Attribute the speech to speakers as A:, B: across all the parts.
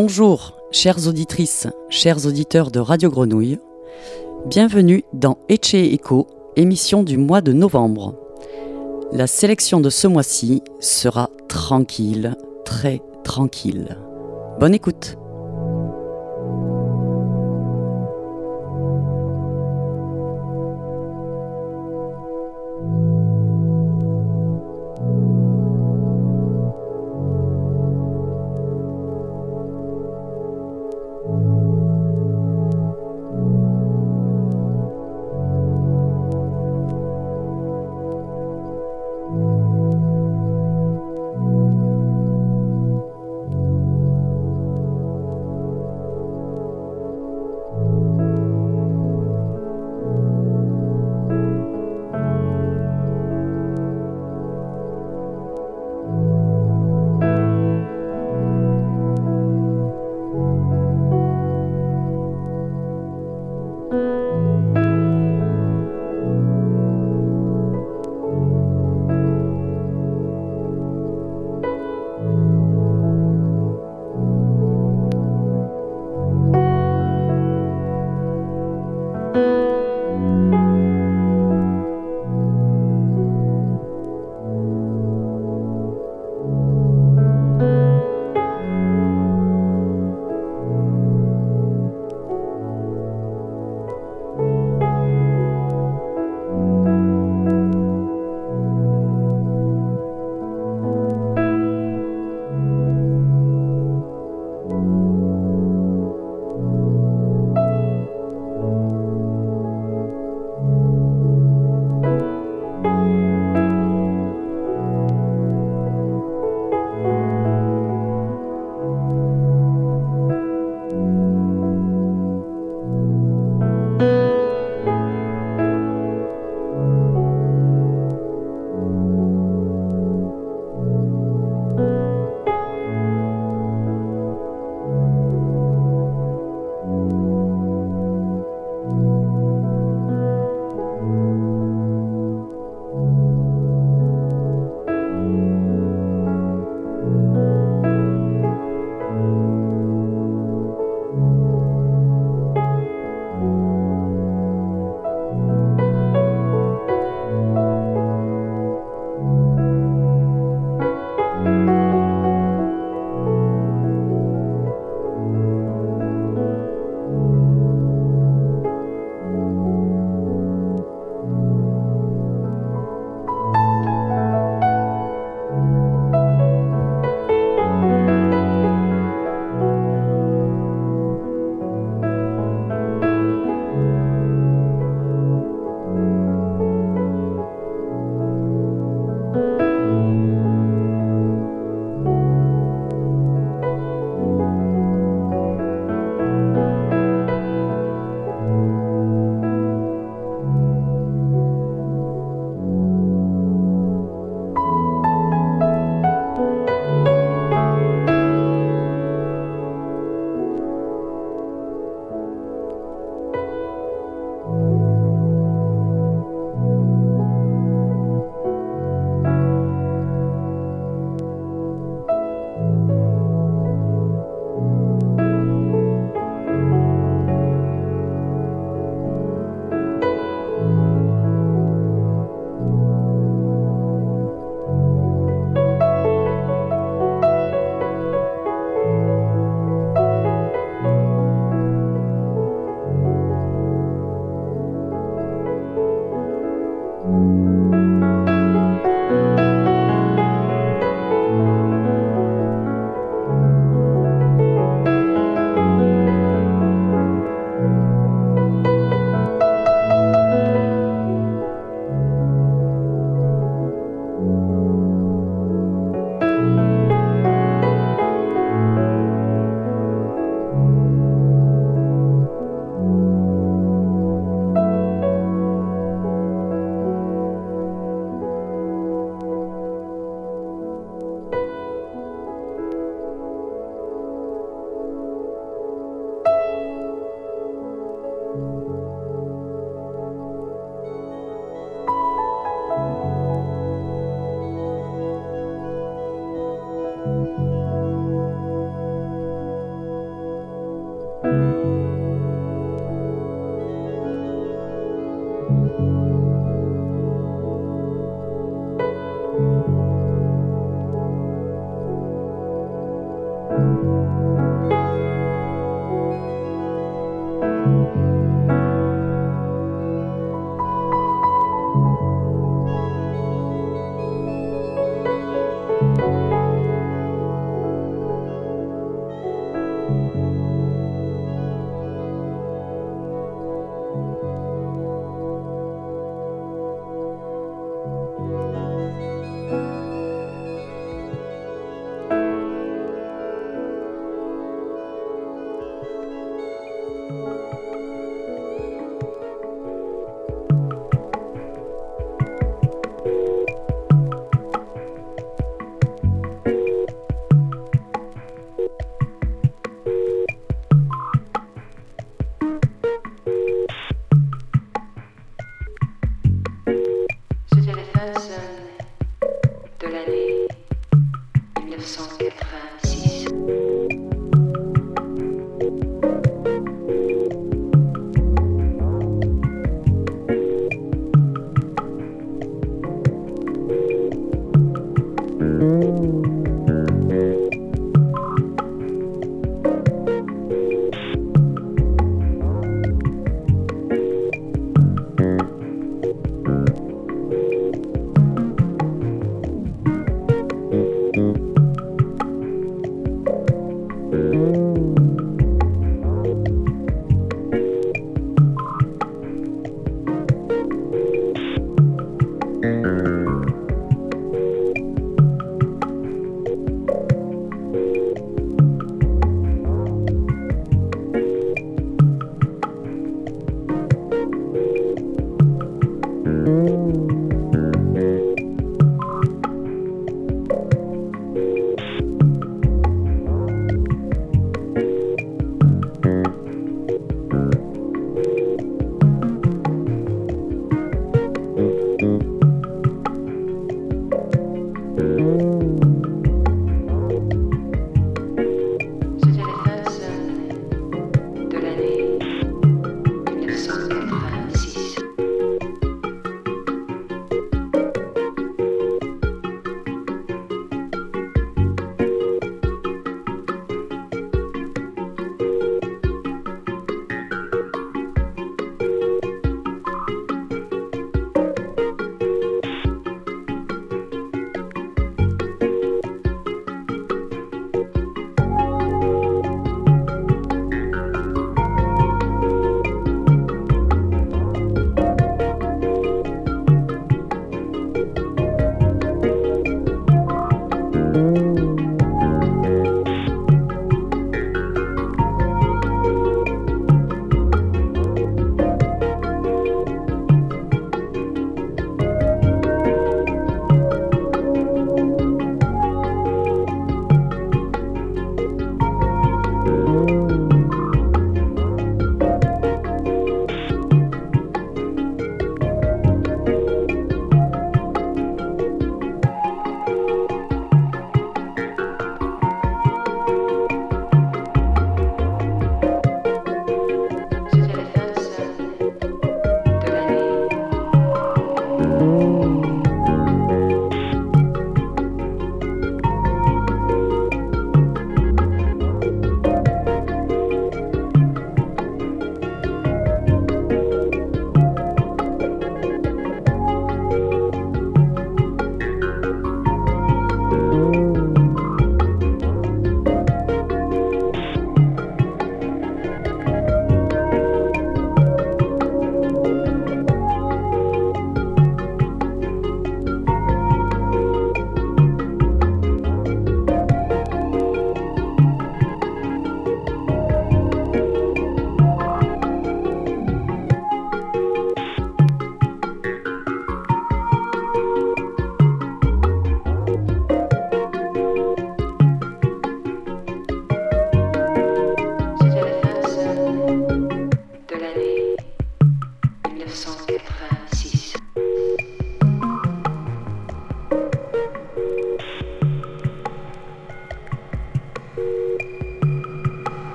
A: Bonjour, chères auditrices, chers auditeurs de Radio Grenouille. Bienvenue dans Eche Echo, émission du mois de novembre. La sélection de ce mois-ci sera tranquille, très tranquille. Bonne écoute.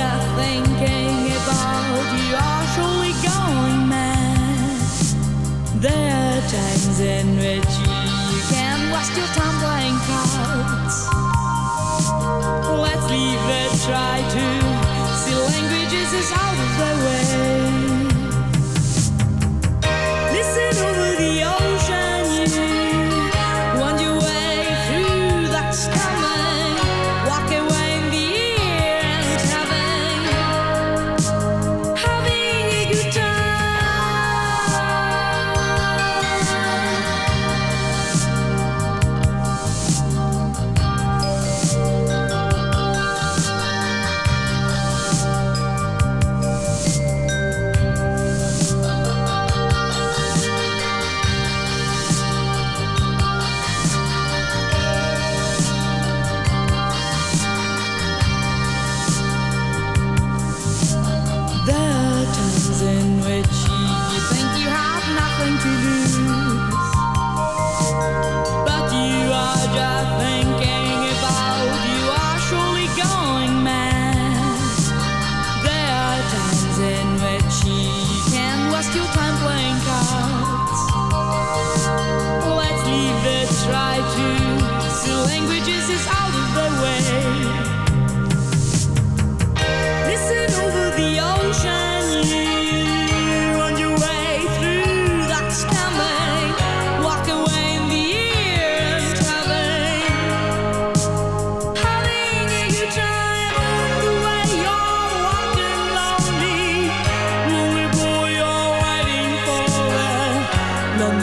B: I think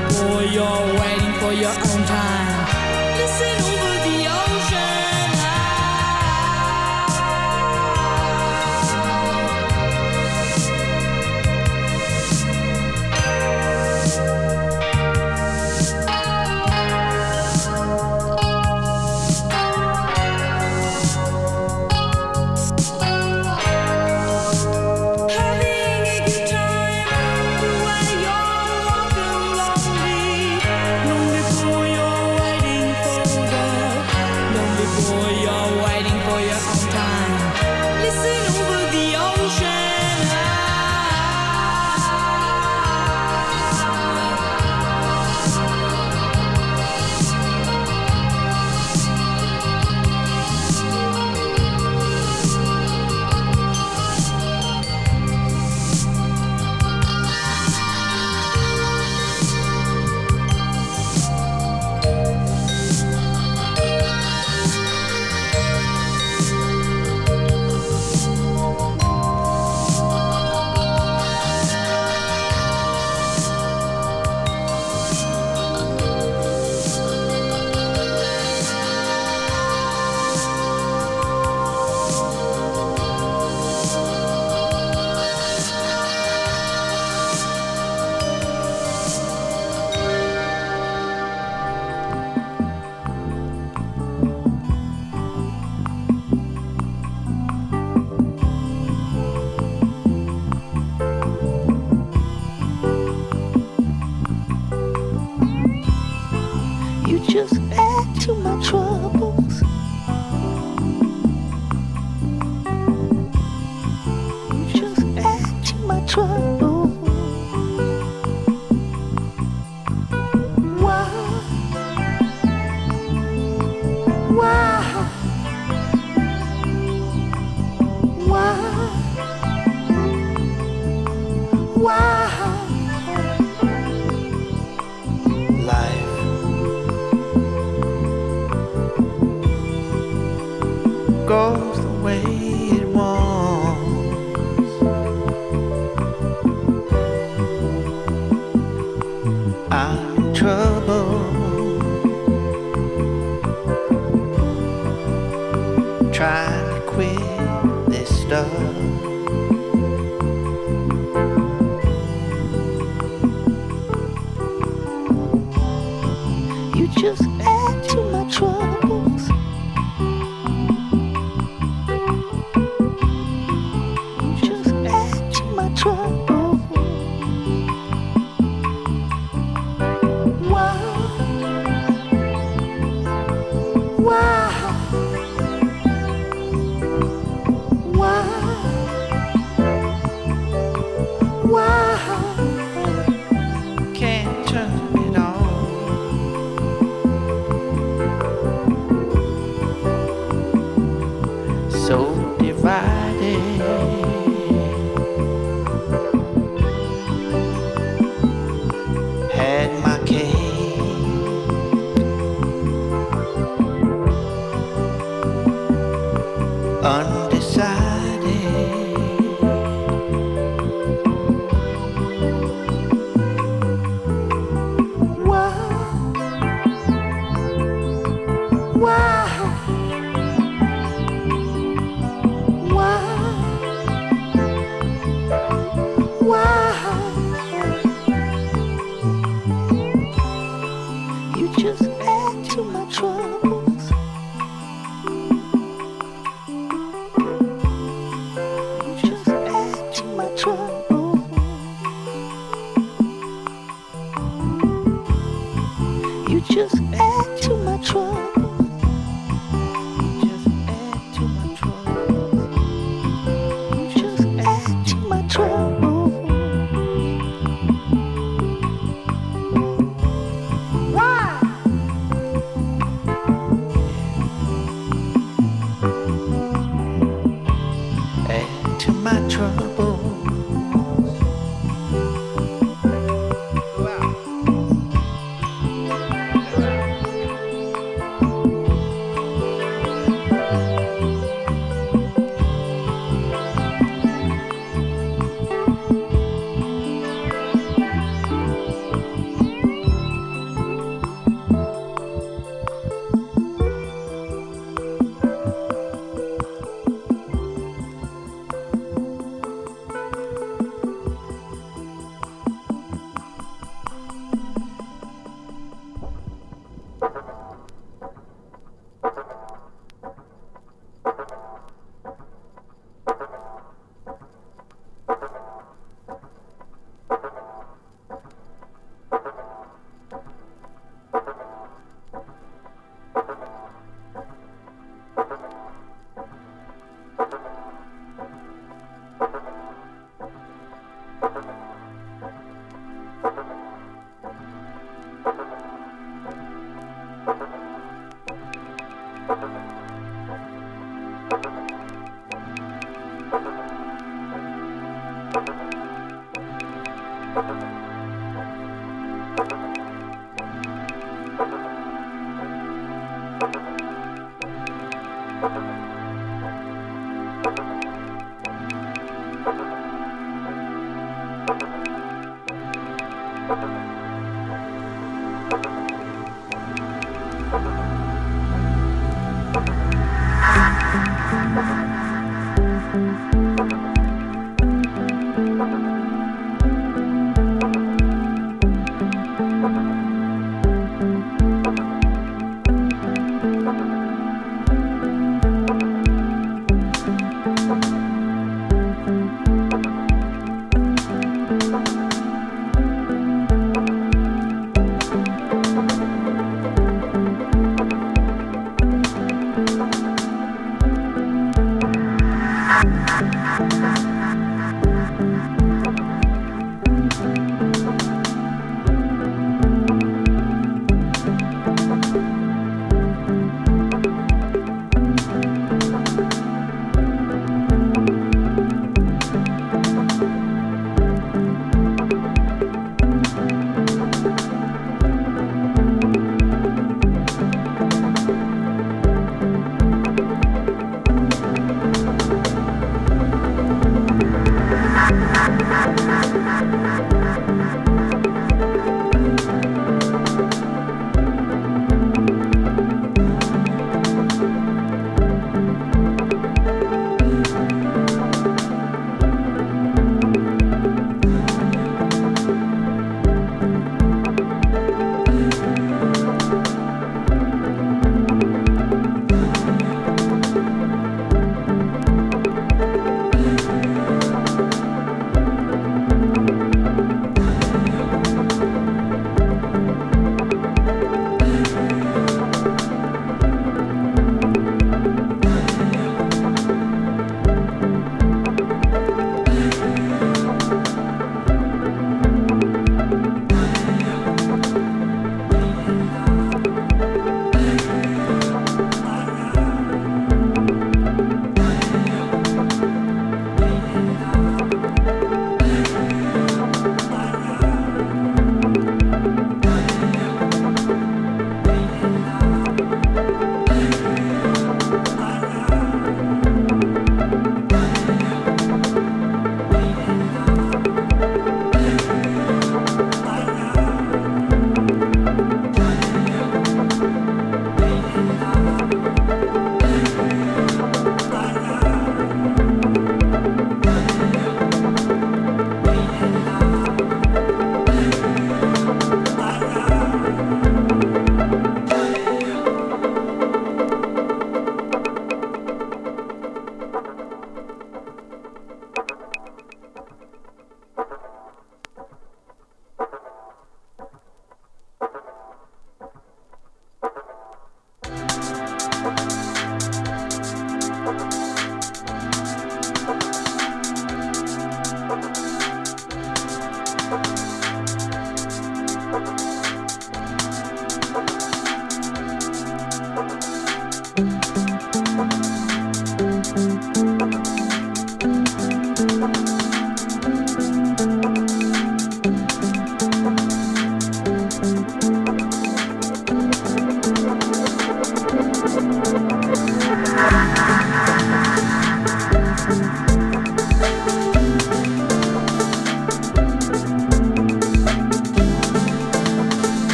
B: boy, you're waiting for your own time. Listen.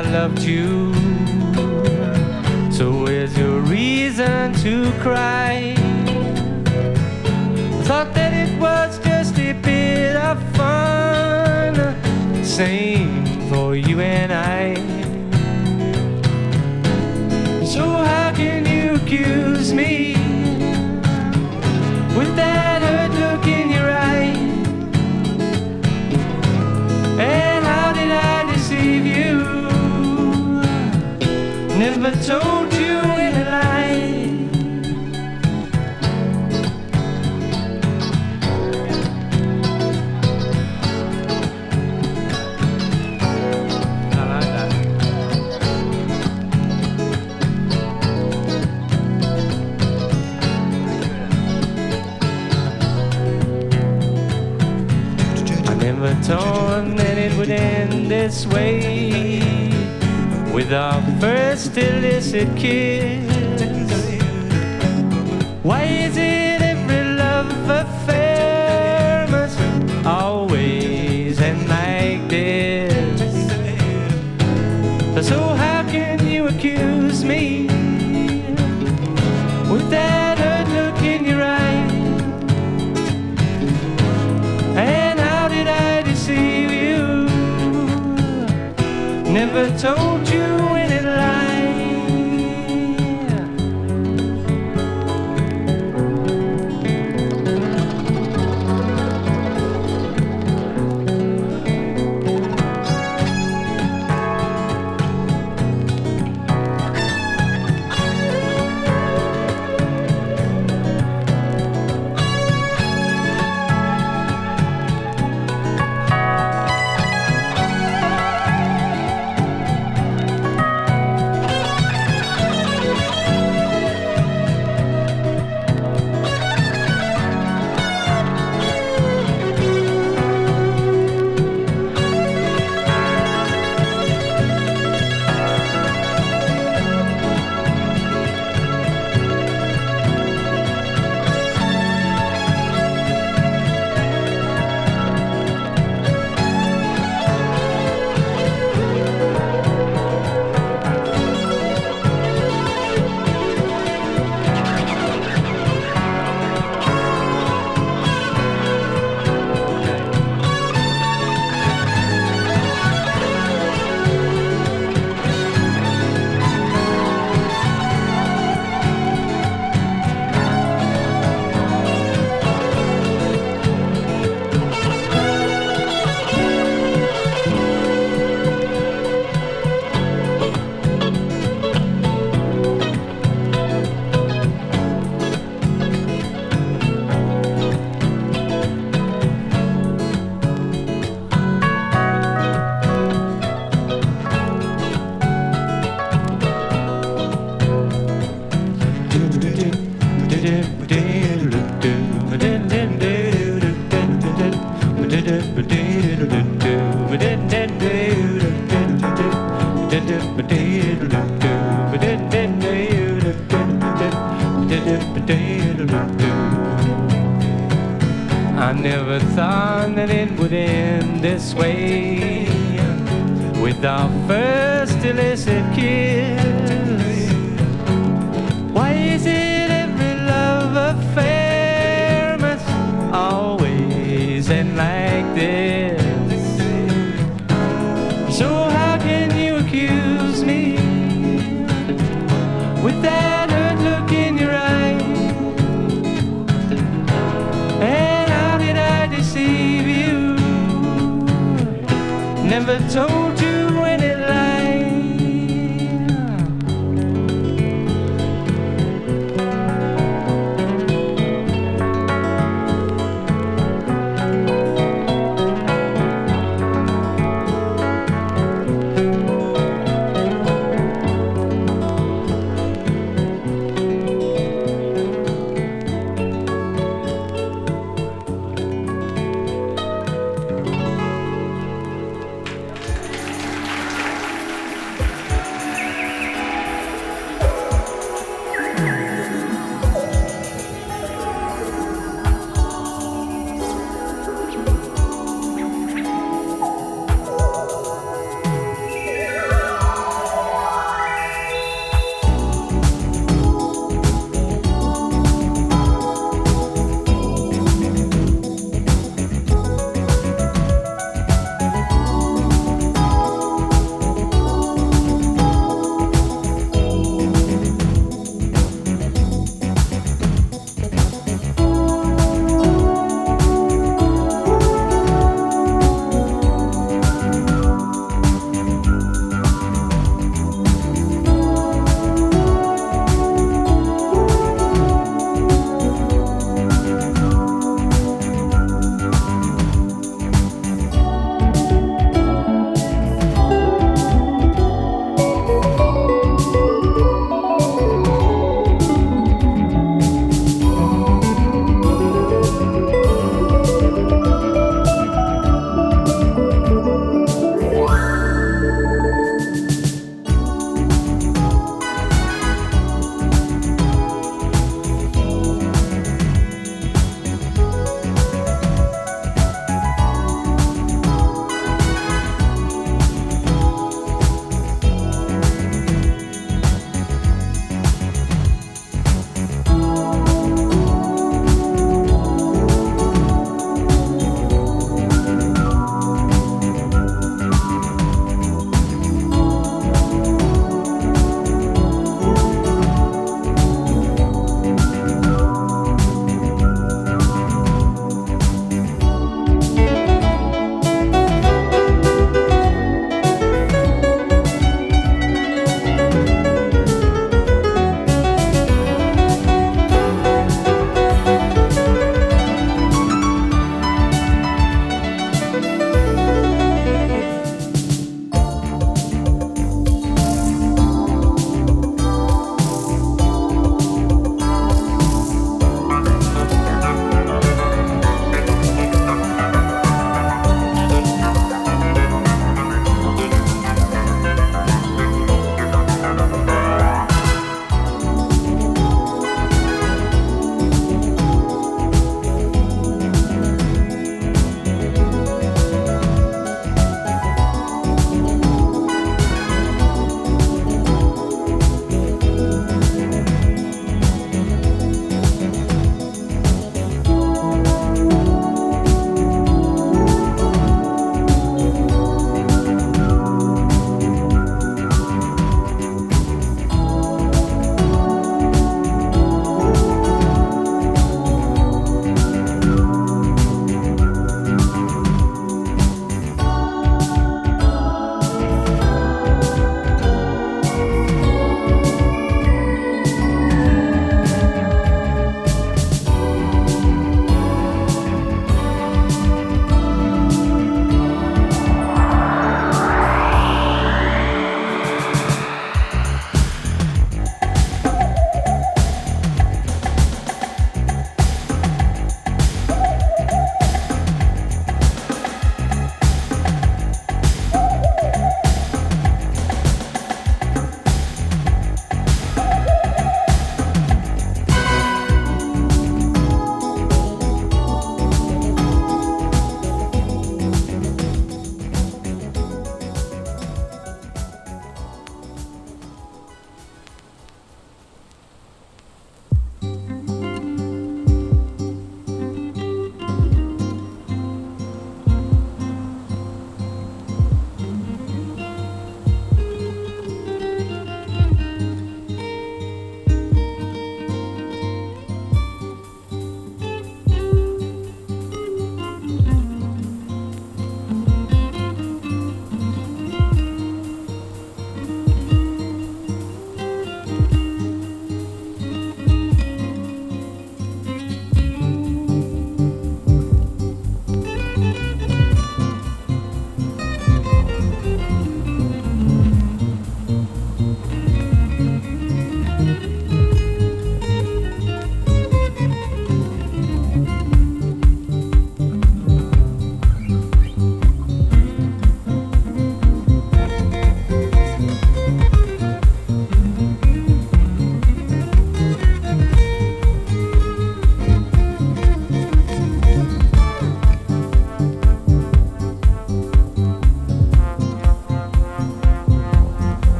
B: I loved you. with our first illicit kiss. So.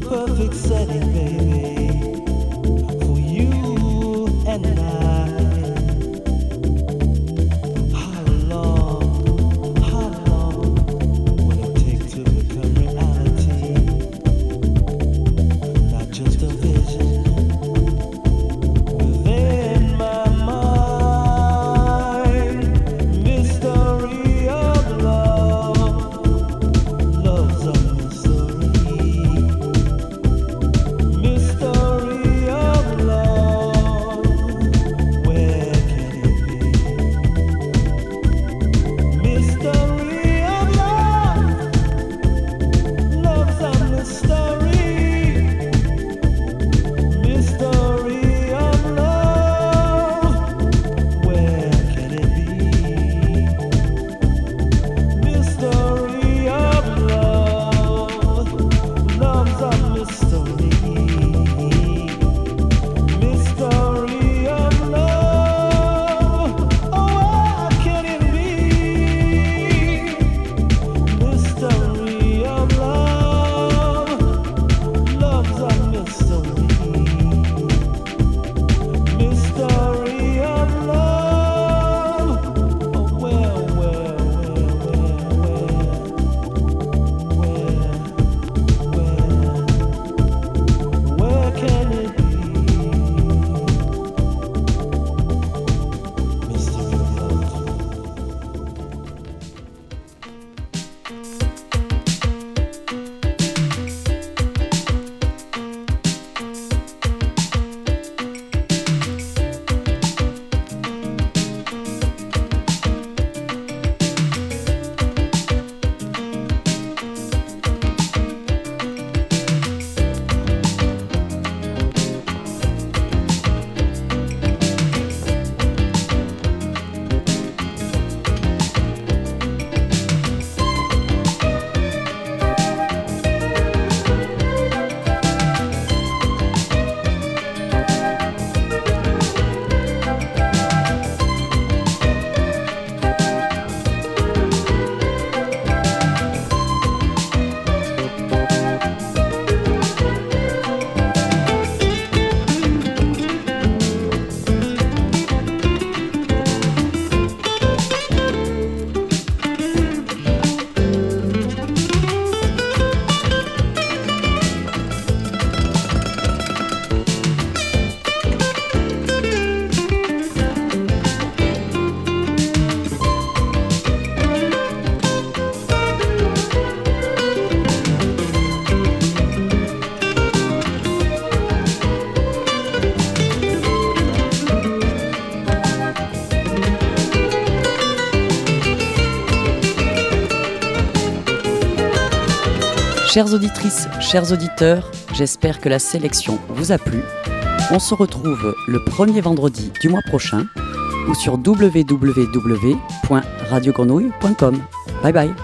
B: perfect setting, baby, for you and I.
A: Chères auditrices, chers auditeurs, j'espère que la sélection vous a plu. On se retrouve le premier vendredi du mois prochain ou sur www.radiogrenouille.com. Bye bye